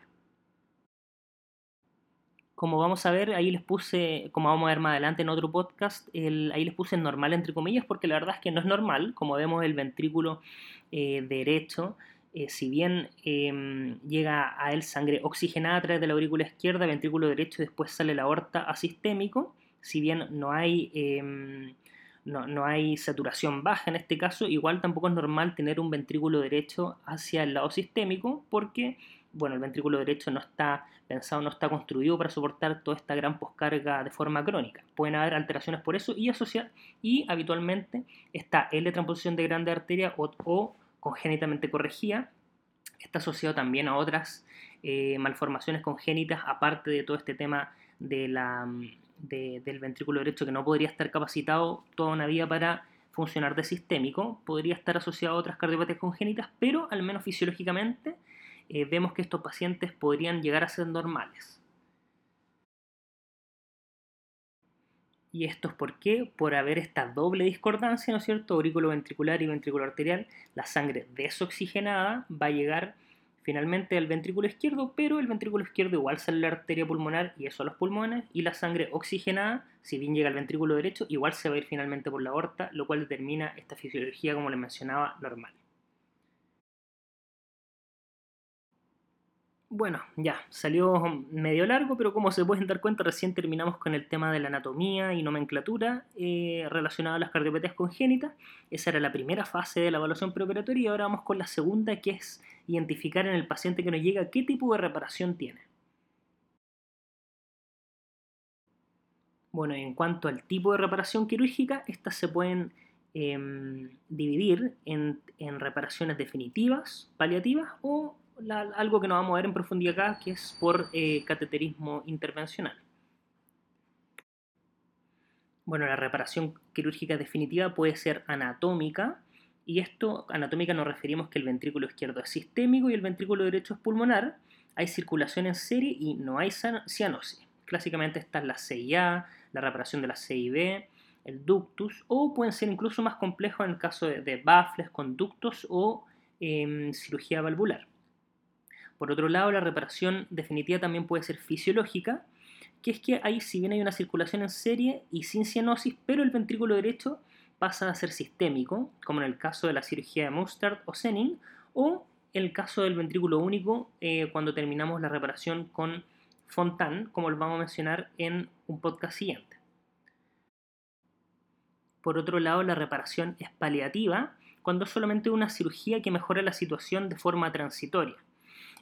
Como vamos a ver, ahí les puse, como vamos a ver más adelante en otro podcast, ahí les puse normal entre comillas porque la verdad es que no es normal. Como vemos el ventrículo eh, derecho, eh, si bien em, llega a él sangre oxigenada a través de la aurícula izquierda, ventrículo derecho, después sale la aorta asistémico, si bien no hay, em, no, hay saturación baja en este caso, igual tampoco es normal tener un ventrículo derecho hacia el lado sistémico porque bueno, el ventrículo derecho no está pensado, no está construido para soportar toda esta gran poscarga de forma crónica. Pueden haber alteraciones por eso y asociar, y habitualmente esta L-transposición de grande arteria o, congénitamente corregida está asociado también a otras eh, malformaciones congénitas, aparte de todo este tema de la, del ventrículo derecho que no podría estar capacitado toda una vida para funcionar de sistémico, podría estar asociado a otras cardiopatías congénitas, pero al menos fisiológicamente eh, vemos que estos pacientes podrían llegar a ser normales. ¿Y esto es por qué? Por haber esta doble discordancia, ¿no es cierto? Aurículo ventricular y ventrículo arterial, la sangre desoxigenada va a llegar finalmente al ventrículo izquierdo, pero el ventrículo izquierdo igual sale la arteria pulmonar y eso a los pulmones, y la sangre oxigenada, si bien llega al ventrículo derecho, igual se va a ir finalmente por la aorta, lo cual determina esta fisiología, como les mencionaba, normal. Bueno, ya, salió medio largo, pero como se pueden dar cuenta, recién terminamos con el tema de la anatomía y nomenclatura eh, relacionada a las cardiopatías congénitas. Esa era la primera fase de la evaluación preoperatoria y ahora vamos con la segunda, que es identificar en el paciente que nos llega qué tipo de reparación tiene. Bueno, en cuanto al tipo de reparación quirúrgica, estas se pueden em, dividir en, en reparaciones definitivas, paliativas o algo que nos vamos a ver en profundidad acá, que es por eh, cateterismo intervencional. Bueno, la reparación quirúrgica definitiva puede ser anatómica, y esto, anatómica nos referimos que el ventrículo izquierdo es sistémico y el ventrículo derecho es pulmonar, hay circulación en serie y no hay cianosis. Clásicamente está la CIA, la reparación de la CIB, el ductus, o pueden ser incluso más complejos en el caso de, de baffles, conductos o em, cirugía valvular. Por otro lado, la reparación definitiva también puede ser fisiológica, que es que ahí si bien hay una circulación en serie y sin cianosis, pero el ventrículo derecho pasa a ser sistémico, como en el caso de la cirugía de Mustard o Senning, o el caso del ventrículo único eh, cuando terminamos la reparación con Fontan, como lo vamos a mencionar en un podcast siguiente. Por otro lado, la reparación es paliativa, cuando es solamente una cirugía que mejora la situación de forma transitoria.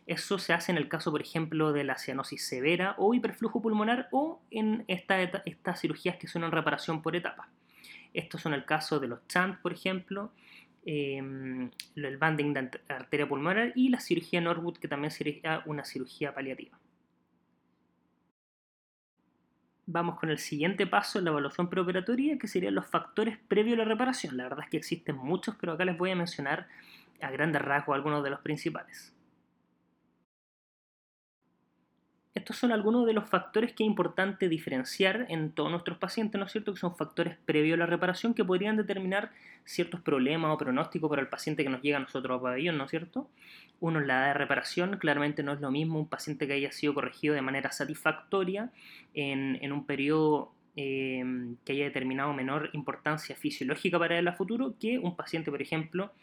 Eso se hace en el caso, por ejemplo, de la cianosis severa o hiperflujo pulmonar o en estas cirugías que son reparación por etapas. Estos son el caso de los CHANT, por ejemplo, em, el banding de arteria pulmonar y la cirugía Norwood, que también sería una cirugía paliativa. Vamos con el siguiente paso en la evaluación preoperatoria, que serían los factores previos a la reparación. La verdad es que existen muchos, pero acá les voy a mencionar a grandes rasgos algunos de los principales. Estos son algunos de los factores que es importante diferenciar en todos nuestros pacientes, ¿no es cierto? Que son factores previos a la reparación que podrían determinar ciertos problemas o pronósticos para el paciente que nos llega a nosotros a pabellón, ¿no es cierto? Uno es la edad de reparación, claramente no es lo mismo un paciente que haya sido corregido de manera satisfactoria en, un periodo eh, que haya determinado menor importancia fisiológica para él a futuro que un paciente, por ejemplo,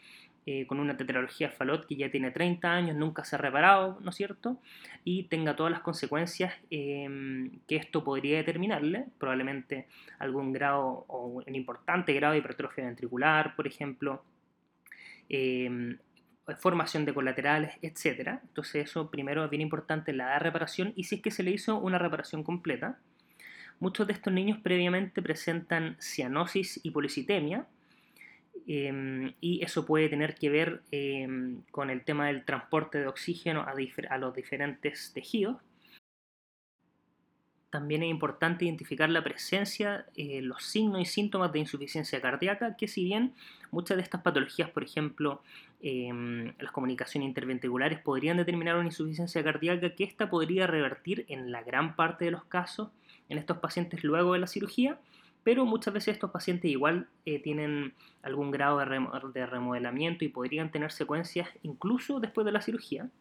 eh, con una tetralogía Falot que ya tiene 30 años, nunca se ha reparado, ¿no es cierto? Y tenga todas las consecuencias em, que esto podría determinarle, probablemente algún grado o un importante grado de hipertrofia ventricular, por ejemplo, em, formación de colaterales, etc. Entonces eso primero es bien importante la reparación y si es que se le hizo una reparación completa. Muchos de estos niños previamente presentan cianosis y policitemia em, y eso puede tener que ver em, con el tema del transporte de oxígeno a los diferentes tejidos. También es importante identificar la presencia, eh, los signos y síntomas de insuficiencia cardíaca, que si bien muchas de estas patologías, por ejemplo, em, las comunicaciones interventriculares podrían determinar una insuficiencia cardíaca, que esta podría revertir en la gran parte de los casos en estos pacientes luego de la cirugía, pero muchas veces estos pacientes igual eh, tienen algún grado de remodelamiento y podrían tener secuencias incluso después de la cirugía.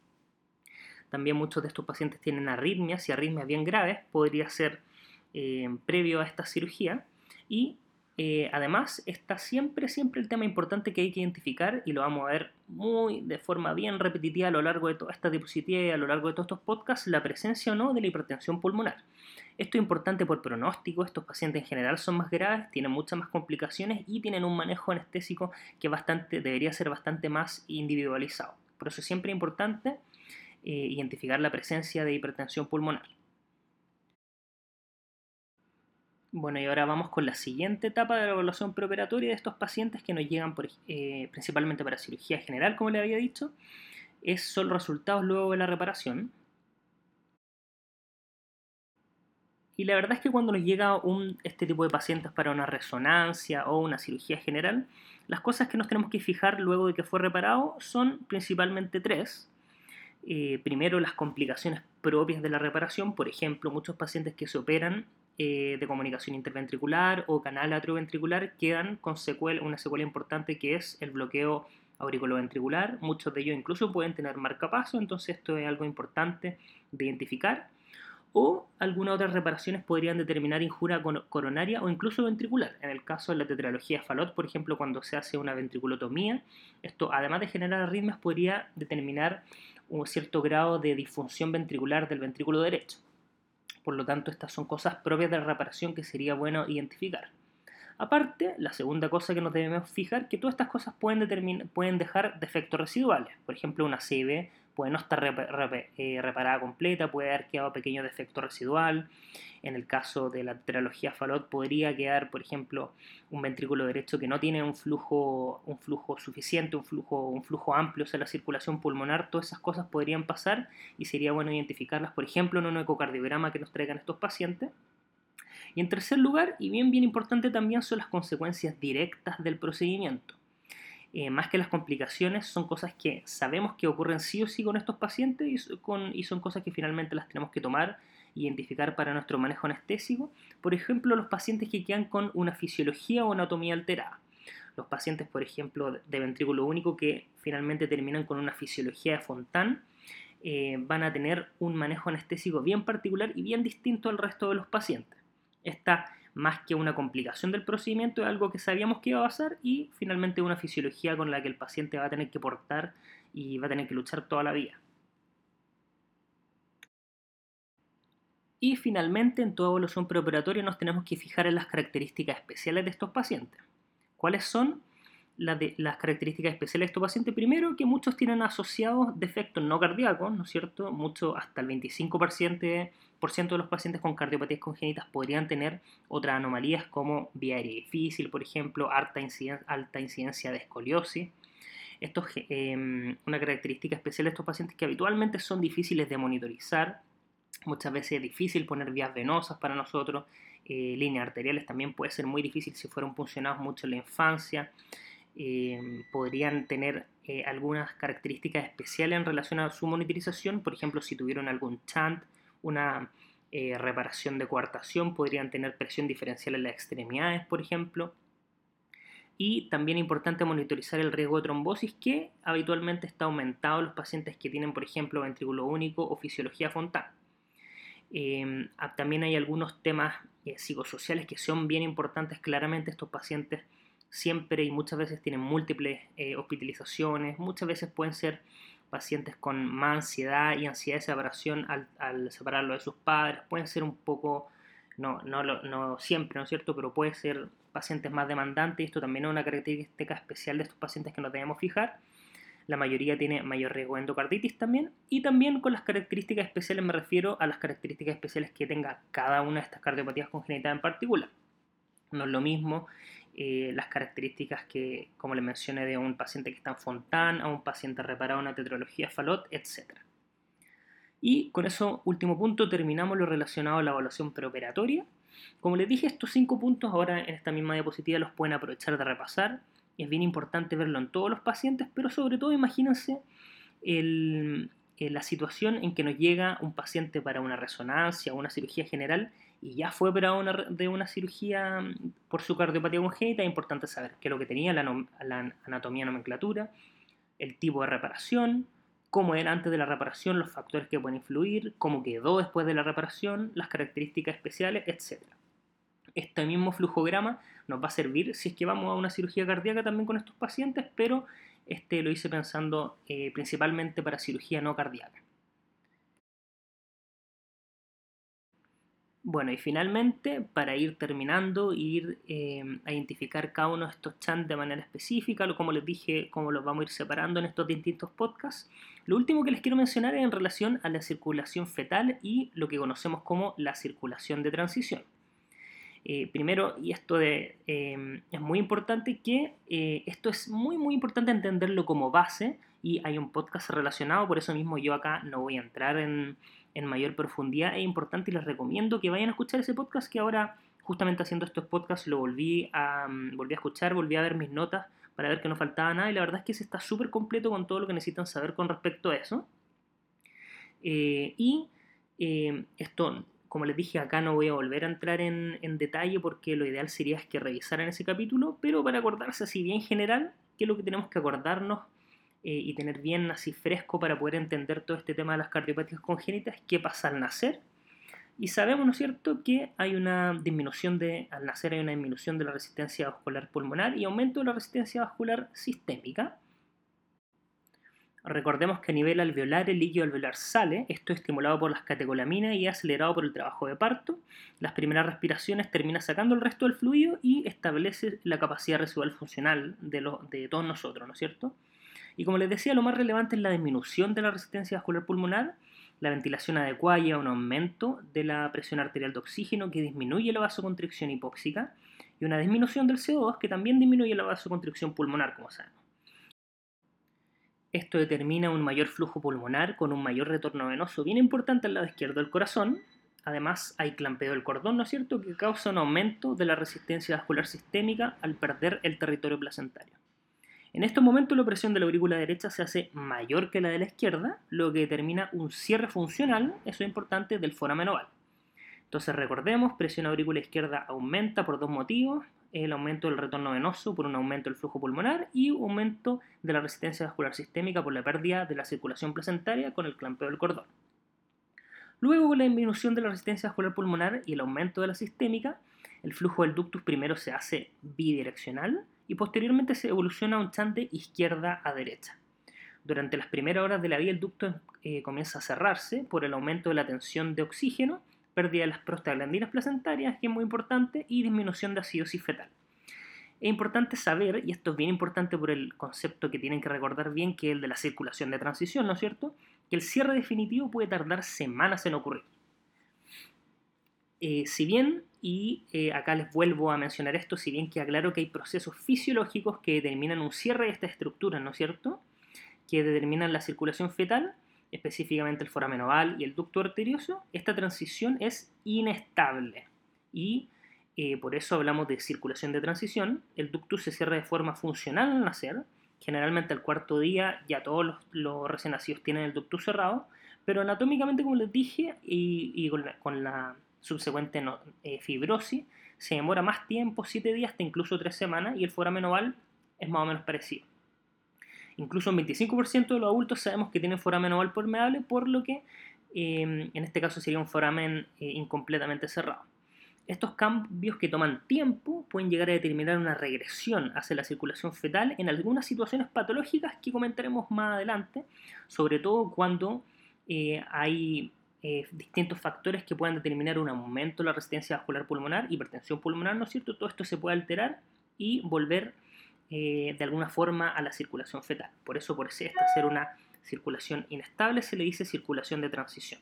También muchos de estos pacientes tienen arritmias y arritmias bien graves, podría ser eh, previo a esta cirugía. Y eh, además está siempre, siempre el tema importante que hay que identificar y lo vamos a ver muy de forma bien repetitiva a lo largo de toda esta diapositiva y a lo largo de todos estos podcasts, la presencia o no de la hipertensión pulmonar. Esto es importante por pronóstico, estos pacientes en general son más graves, tienen muchas más complicaciones y tienen un manejo anestésico que debería ser bastante más individualizado. Por eso es siempre importante eh, identificar la presencia de hipertensión pulmonar. Bueno, y ahora vamos con la siguiente etapa de la evaluación preoperatoria de estos pacientes que nos llegan eh, principalmente para cirugía general, como le había dicho. Es, son resultados luego de la reparación. Y la verdad es que cuando nos llega este tipo de pacientes para una resonancia o una cirugía general, las cosas que nos tenemos que fijar luego de que fue reparado son principalmente tres. Eh, primero las complicaciones propias de la reparación, por ejemplo, muchos pacientes que se operan eh, de comunicación interventricular o canal atrioventricular quedan con una secuela importante que es el bloqueo auriculoventricular. Muchos de ellos incluso pueden tener marcapaso, entonces esto es algo importante de identificar. O algunas otras reparaciones podrían determinar injuria coronaria o incluso ventricular. En el caso de la tetralogía Falot, por ejemplo, cuando se hace una ventriculotomía, esto además de generar arritmias podría determinar un cierto grado de disfunción ventricular del ventrículo derecho. Por lo tanto, estas son cosas propias de la reparación que sería bueno identificar. Aparte, la segunda cosa que nos debemos fijar que todas estas cosas pueden, dejar defectos residuales. Por ejemplo, una CB puede no estar eh, reparada completa, puede haber quedado pequeño defecto residual. En el caso de la tetralogía Falot podría quedar, por ejemplo, un ventrículo derecho que no tiene un flujo, un flujo suficiente, un flujo, un flujo amplio, sea, la circulación pulmonar, todas esas cosas podrían pasar y sería bueno identificarlas, por ejemplo, en un ecocardiograma que nos traigan estos pacientes. Y en tercer lugar, y bien bien importante también, son las consecuencias directas del procedimiento. Eh, más que las complicaciones, son cosas que sabemos que ocurren sí o sí con estos pacientes y, son cosas que finalmente las tenemos que tomar e identificar para nuestro manejo anestésico. Por ejemplo, los pacientes que quedan con una fisiología o anatomía alterada. Los pacientes, por ejemplo, de ventrículo único que finalmente terminan con una fisiología de Fontán, eh, van a tener un manejo anestésico bien particular y bien distinto al resto de los pacientes. Esta más que una complicación del procedimiento, es algo que sabíamos que iba a pasar y finalmente una fisiología con la que el paciente va a tener que portar y va a tener que luchar toda la vida. Y finalmente, en toda evaluación preoperatoria nos tenemos que fijar en las características especiales de estos pacientes. ¿Cuáles son las, características especiales de estos pacientes? Primero, que muchos tienen asociados defectos no cardíacos, ¿no es cierto? Mucho, hasta el 25% de los pacientes con cardiopatías congénitas podrían tener otras anomalías como vía aérea difícil, por ejemplo, alta incidencia, alta incidencia de escoliosis. Esto es em, una característica especial de estos pacientes que habitualmente son difíciles de monitorizar. Muchas veces es difícil poner vías venosas para nosotros. Eh, líneas arteriales también puede ser muy difícil si fueron puncionados mucho en la infancia. Em, podrían tener eh, algunas características especiales en relación a su monitorización, por ejemplo, si tuvieron algún chant una eh, reparación de coartación, podrían tener presión diferencial en las extremidades, por ejemplo. Y también importante monitorizar el riesgo de trombosis que habitualmente está aumentado en los pacientes que tienen, por ejemplo, ventrículo único o fisiología. Em, también hay algunos temas eh, psicosociales que son bien importantes. Claramente estos pacientes siempre y muchas veces tienen múltiples eh, hospitalizaciones, muchas veces pueden ser pacientes con más ansiedad y ansiedad de separación al, separarlo de sus padres, pueden ser un poco, no, no, no siempre, ¿no es cierto?, pero puede ser pacientes más demandantes y esto también es una característica especial de estos pacientes que nos debemos fijar. la mayoría tiene mayor riesgo de endocarditis también, y también con las características especiales me refiero a las características especiales que tenga cada una de estas cardiopatías congénitas en particular. No es lo mismo eh, las características que, como les mencioné, de un paciente que está en Fontán, a un paciente reparado en una tetralogía Falot, etc. Y con eso, último punto, terminamos lo relacionado a la evaluación preoperatoria. Como les dije, estos cinco puntos ahora en esta misma diapositiva los pueden aprovechar de repasar es bien importante verlo en todos los pacientes, pero sobre todo imagínense eh, la situación en que nos llega un paciente para una resonancia o una cirugía general y ya fue operado de una cirugía mm, por su cardiopatía congénita, es importante saber qué es lo que tenía, la, la anatomía nomenclatura, el tipo de reparación, cómo era antes de la reparación, los factores que pueden influir, cómo quedó después de la reparación, las características especiales, etc. Este mismo flujograma nos va a servir si es que vamos a una cirugía cardíaca también con estos pacientes, pero este lo hice pensando eh, principalmente para cirugía no cardíaca. Bueno, y finalmente, para ir terminando, ir eh, a identificar cada uno de estos chants de manera específica, como les dije, cómo los vamos a ir separando en estos distintos podcasts. Lo último que les quiero mencionar es en relación a la circulación fetal y lo que conocemos como la circulación de transición. Eh, primero, y esto em, es muy importante, que eh, esto es muy, muy importante entenderlo como base y hay un podcast relacionado, por eso mismo yo acá no voy a entrar en, mayor profundidad. Es importante y les recomiendo que vayan a escuchar ese podcast que ahora, justamente haciendo estos podcasts, lo volví a, mm, volví a escuchar, volví a ver mis notas para ver que no faltaba nada y la verdad es que se está súper completo con todo lo que necesitan saber con respecto a eso. Eh, y esto como les dije, acá no voy a volver a entrar en, detalle porque lo ideal sería es que revisaran ese capítulo, pero para acordarse así bien general, qué es lo que tenemos que acordarnos eh, y tener bien así fresco para poder entender todo este tema de las cardiopatías congénitas, qué pasa al nacer. Y sabemos, ¿no es cierto?, que hay una disminución de, al nacer hay una disminución de la resistencia vascular pulmonar y aumento de la resistencia vascular sistémica. Recordemos que a nivel alveolar el líquido alveolar sale, esto es estimulado por las catecolaminas y acelerado por el trabajo de parto. Las primeras respiraciones termina sacando el resto del fluido y establece la capacidad residual funcional de, de todos nosotros, ¿no es cierto? Y como les decía, lo más relevante es la disminución de la resistencia vascular pulmonar, la ventilación adecuada y un aumento de la presión arterial de oxígeno que disminuye la vasoconstricción hipóxica y una disminución del CO2 que también disminuye la vasoconstricción pulmonar, como sabemos. Esto determina un mayor flujo pulmonar con un mayor retorno venoso bien importante al lado izquierdo del corazón. Además, hay clampeo del cordón, ¿no es cierto?, que causa un aumento de la resistencia vascular sistémica al perder el territorio placentario. En estos momentos la presión de la aurícula derecha se hace mayor que la de la izquierda, lo que determina un cierre funcional, eso es importante, del foramen oval. Entonces recordemos, presión aurícula izquierda aumenta por dos motivos, el aumento del retorno venoso por un aumento del flujo pulmonar y aumento de la resistencia vascular sistémica por la pérdida de la circulación placentaria con el clampeo del cordón. Luego, con la disminución de la resistencia vascular pulmonar y el aumento de la sistémica, el flujo del ductus primero se hace bidireccional y posteriormente se evoluciona a un chante izquierda a derecha. Durante las primeras horas de la vida el ducto eh, comienza a cerrarse por el aumento de la tensión de oxígeno pérdida de las prostaglandinas placentarias, que es muy importante, y disminución de acidosis fetal. Es importante saber, y esto es bien importante por el concepto que tienen que recordar bien, que es el de la circulación de transición, ¿no es cierto? Que el cierre definitivo puede tardar semanas en ocurrir. Eh, si bien, y eh, acá les vuelvo a mencionar esto, si bien queda claro que hay procesos fisiológicos que determinan un cierre de esta estructura, ¿no es cierto? Que determinan la circulación fetal, específicamente el foramen oval y el ducto arterioso, esta transición es inestable y eh, por eso hablamos de circulación de transición. El ductus se cierra de forma funcional al nacer, generalmente al cuarto día ya todos los, recién nacidos tienen el ductus cerrado, pero anatómicamente, como les dije, y, con, la, subsecuente eh, fibrosis, se demora más tiempo, 7 días hasta incluso 3 semanas, y el foramen oval es más o menos parecido. Incluso un 25% de los adultos sabemos que tienen foramen oval permeable, por lo que em, en este caso sería un foramen eh, incompletamente cerrado. Estos cambios que toman tiempo pueden llegar a determinar una regresión hacia la circulación fetal en algunas situaciones patológicas que comentaremos más adelante, sobre todo cuando eh, hay eh, distintos factores que puedan determinar un aumento de la resistencia vascular pulmonar, hipertensión pulmonar, ¿no es cierto? Todo esto se puede alterar y volver de alguna forma a la circulación fetal. Por eso, por esta ser una circulación inestable, se le dice circulación de transición.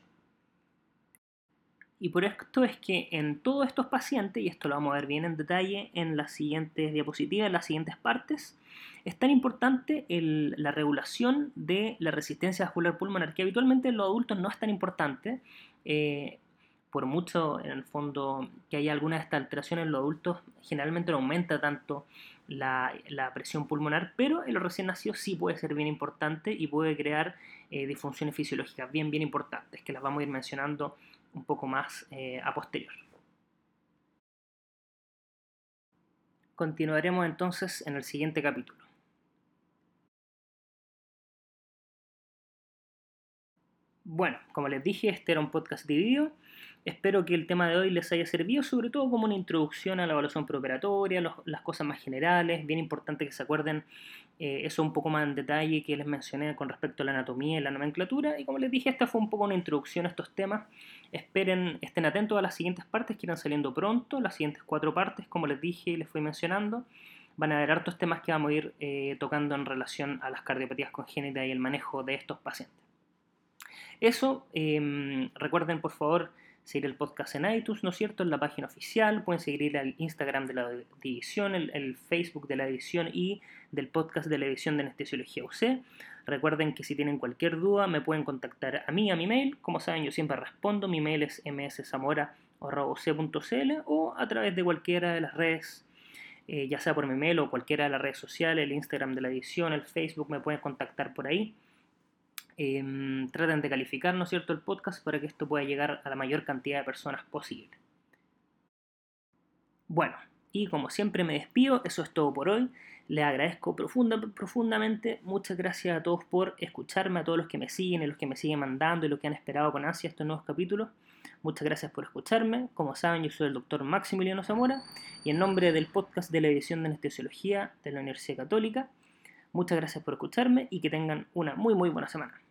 Y por esto es que en todos estos pacientes, y esto lo vamos a ver bien en detalle en las siguientes diapositivas, en las siguientes partes, es tan importante la regulación de la resistencia vascular pulmonar, que habitualmente en los adultos no es tan importante, eh, por mucho en el fondo que haya alguna de estas alteraciones en los adultos, generalmente no aumenta tanto la, presión pulmonar, pero en los recién nacidos sí puede ser bien importante y puede crear eh, disfunciones fisiológicas bien, bien importantes, que las vamos a ir mencionando un poco más eh, a posterior. Continuaremos entonces en el siguiente capítulo. Bueno, como les dije, este era un podcast dividido. Espero que el tema de hoy les haya servido, sobre todo como una introducción a la evaluación preoperatoria, las cosas más generales. Bien importante que se acuerden eh, eso un poco más en detalle que les mencioné con respecto a la anatomía y la nomenclatura. Y como les dije, esta fue un poco una introducción a estos temas. Esperen, estén atentos a las siguientes partes que irán saliendo pronto. Las siguientes cuatro partes, como les dije y les fui mencionando, van a haber hartos temas que vamos a ir eh, tocando en relación a las cardiopatías congénitas y el manejo de estos pacientes. Eso, em, recuerden por favor seguir el podcast en iTunes, ¿no es cierto? En la página oficial, pueden seguir el Instagram de la división, el, Facebook de la división y del podcast de la división de anestesiología UC. Recuerden que si tienen cualquier duda me pueden contactar a mí, a mi mail. Como saben, yo siempre respondo. Mi mail es mszamora.uc.cl o a través de cualquiera de las redes, eh, ya sea por mi mail o cualquiera de las redes sociales, el Instagram de la edición, el Facebook, me pueden contactar por ahí. Em, traten de calificar, ¿no es cierto?, el podcast para que esto pueda llegar a la mayor cantidad de personas posible. Bueno, y como siempre me despido, eso es todo por hoy. Les agradezco profunda, profundamente. Muchas gracias a todos por escucharme, a todos los que me siguen, y los que me siguen mandando y los que han esperado con ansia estos nuevos capítulos. Muchas gracias por escucharme. Como saben, yo soy el doctor Maximiliano Zamora y en nombre del podcast de la División de Anestesiología de la Universidad Católica, muchas gracias por escucharme y que tengan una muy muy buena semana.